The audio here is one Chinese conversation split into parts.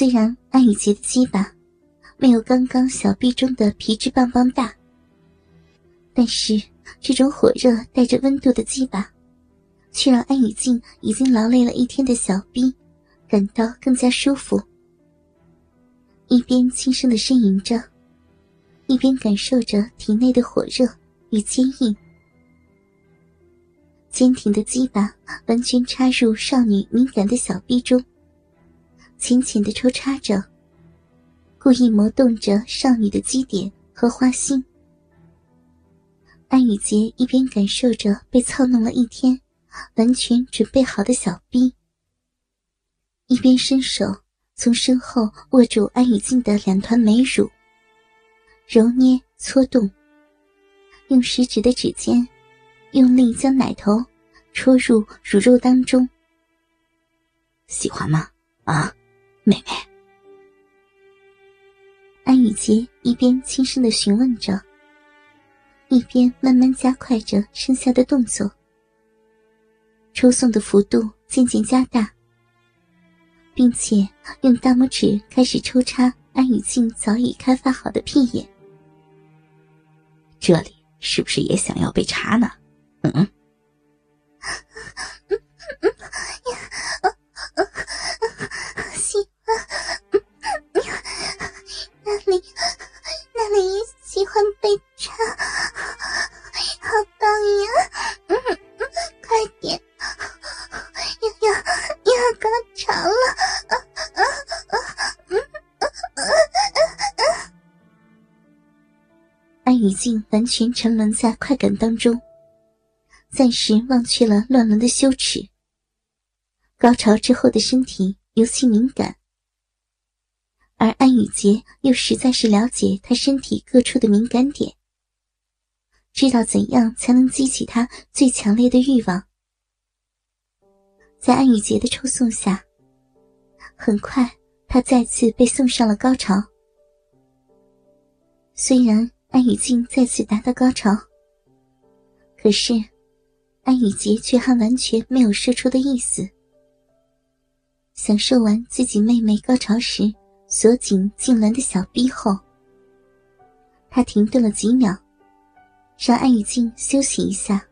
虽然安雨洁的鸡巴没有刚刚小臂中的皮质棒棒大，但是这种火热带着温度的鸡巴，却让安雨静已经劳累了一天的小臂感到更加舒服。一边轻声的呻吟着，一边感受着体内的火热与坚硬。坚挺的鸡巴完全插入少女敏感的小臂中。浅浅的抽插着，故意磨动着少女的基点和花心。安雨洁一边感受着被操弄了一天、完全准备好的小臂，一边伸手从身后握住安雨静的两团美乳，揉捏搓动，用食指的指尖用力将奶头戳入乳肉当中。喜欢吗？啊？妹妹，安雨洁一边轻声的询问着，一边慢慢加快着身下的动作，抽送的幅度渐渐加大，并且用大拇指开始抽插安雨静早已开发好的屁眼。这里是不是也想要被插呢？嗯。雨静完全沉沦在快感当中，暂时忘却了乱伦的羞耻。高潮之后的身体尤其敏感，而安雨洁又实在是了解她身体各处的敏感点，知道怎样才能激起她最强烈的欲望。在安雨洁的抽送下，很快她再次被送上了高潮。虽然。安雨静再次达到高潮，可是安雨洁却还完全没有射出的意思。享受完自己妹妹高潮时锁紧痉挛的小臂后，他停顿了几秒，让安雨静休息一下，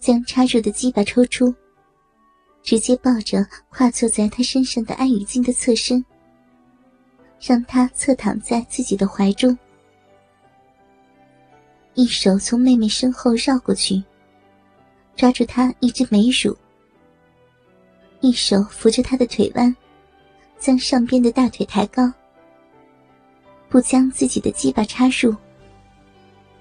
将插入的鸡巴抽出，直接抱着跨坐在他身上的安雨静的侧身，让她侧躺在自己的怀中。一手从妹妹身后绕过去，抓住她一只美乳；一手扶着她的腿弯，将上边的大腿抬高，不将自己的鸡巴插入，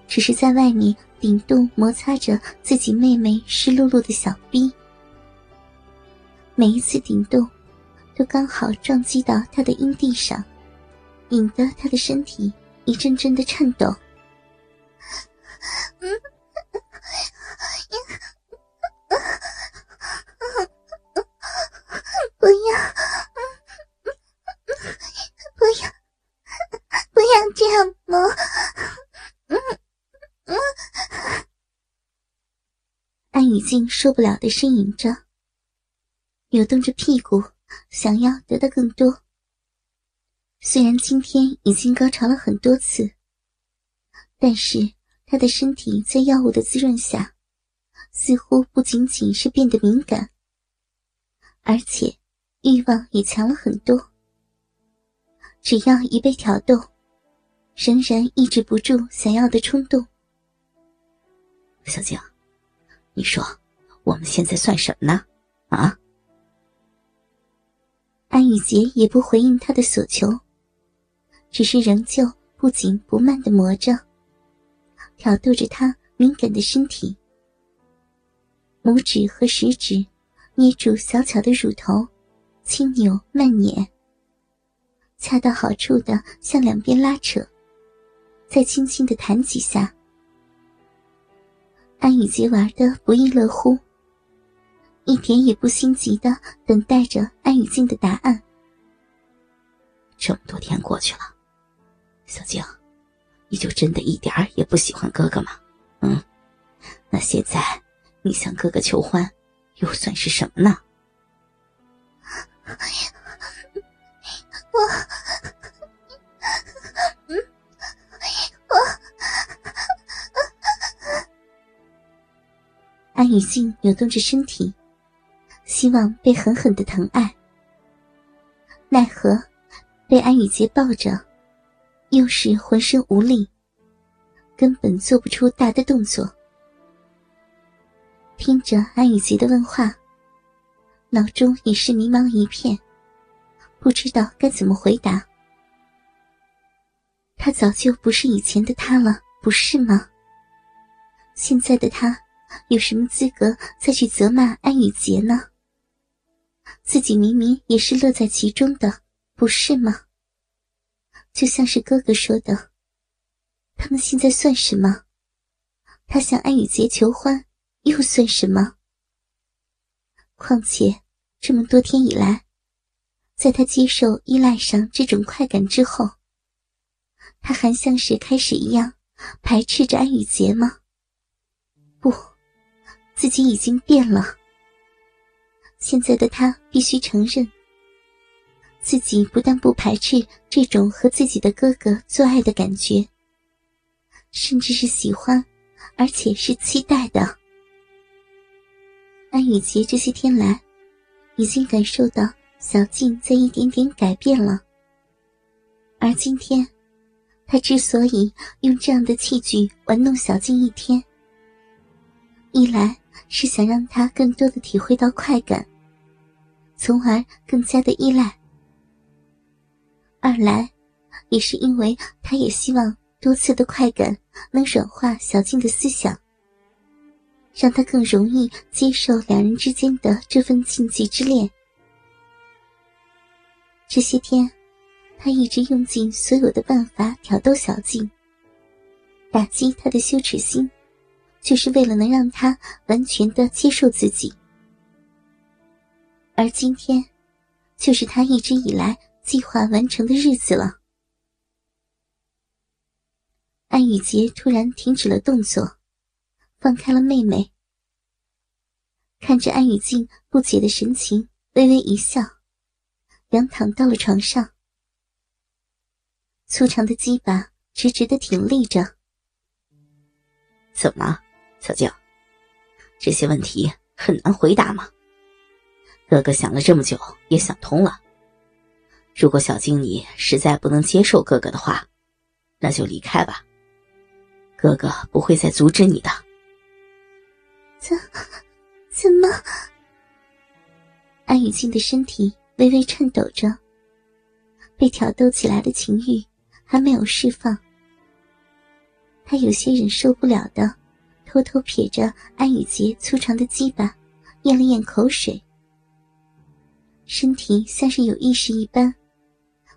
只是在外面顶动摩擦着自己妹妹湿漉漉的小臂。每一次顶动，都刚好撞击到她的阴蒂上，引得她的身体一阵阵的颤抖。不要，不要，不要这样摸。嗯嗯，安雨静受不了的呻吟着，扭动着屁股，想要得到更多。虽然今天已经高潮了很多次，但是。他的身体在药物的滋润下，似乎不仅仅是变得敏感，而且欲望也强了很多。只要一被挑动，仍然抑制不住想要的冲动。小静，你说我们现在算什么呢？啊？安雨洁也不回应他的所求，只是仍旧不紧不慢的磨着。挑逗着他敏感的身体，拇指和食指捏住小巧的乳头，轻扭慢捻，恰到好处的向两边拉扯，再轻轻的弹几下。安雨洁玩的不亦乐乎，一点也不心急的等待着安雨静的答案。这么多天过去了，小静，你就真的一点儿也不喜欢哥哥吗？嗯，那现在你向哥哥求欢，又算是什么呢？我，安雨静扭动着身体，希望被狠狠的疼爱，奈何被安雨洁抱着，又是浑身无力。根本做不出大的动作。听着安雨洁的问话，脑中也是迷茫一片，不知道该怎么回答。他早就不是以前的他了，不是吗？现在的他有什么资格再去责骂安雨杰呢？自己明明也是乐在其中的，不是吗？就像是哥哥说的。他们现在算什么？他向安雨杰求欢，又算什么？况且这么多天以来，在他接受依赖上这种快感之后，他还像是开始一样排斥着安雨杰吗？自己已经变了。现在的他必须承认，自己不但不排斥这种和自己的哥哥做爱的感觉。甚至是喜欢，而且是期待的。安雨洁这些天来，已经感受到小静在一点点改变了。而今天，他之所以用这样的器具玩弄小静一天，一来是想让他更多的体会到快感，从而更加的依赖；二来，也是因为他也希望。多次的快感能软化小静的思想，让他更容易接受两人之间的这份禁忌之恋。这些天，他一直用尽所有的办法挑逗小静，打击他的羞耻心，就是为了能让他完全的接受自己。而今天，就是他一直以来计划完成的日子了。安雨洁突然停止了动作，放开了妹妹，看着安雨静不解的神情，微微一笑，仰躺到了床上，粗长的鸡巴直直的挺立着。怎么，小静？这些问题很难回答吗？哥哥想了这么久，也想通了。如果小静你实在不能接受哥哥的话，那就离开吧。哥哥不会再阻止你的。怎怎么？安雨静的身体微微颤抖着，被挑逗起来的情欲还没有释放。他有些忍受不了的，偷偷瞥着安雨洁粗长的鸡巴，咽了咽口水，身体像是有意识一般，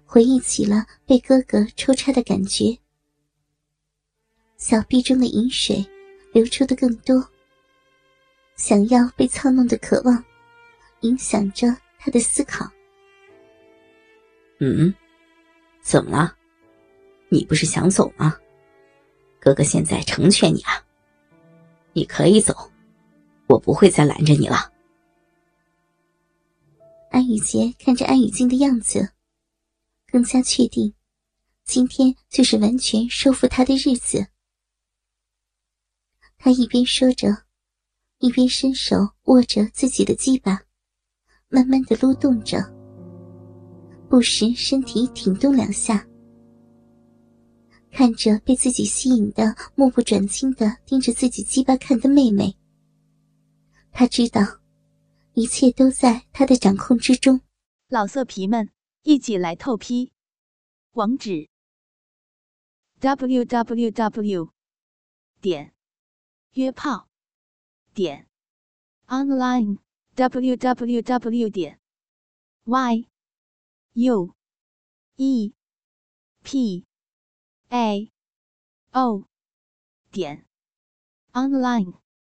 回忆起了被哥哥抽插的感觉。小臂中的饮水流出的更多，想要被操弄的渴望，影响着他的思考。嗯，怎么了？你不是想走吗？哥哥现在成全你啊，你可以走，我不会再拦着你了。安雨洁看着安雨静的样子，更加确定，今天就是完全收服他的日子。他一边说着，一边伸手握着自己的鸡巴，慢慢的撸动着，不时身体挺动两下。看着被自己吸引的目不转睛的盯着自己鸡巴看的妹妹，他知道，一切都在他的掌控之中。老色皮们，一起来透批，网址：w w w. 点。约炮点 online w w w 点 y u e p a. O. 点。Online。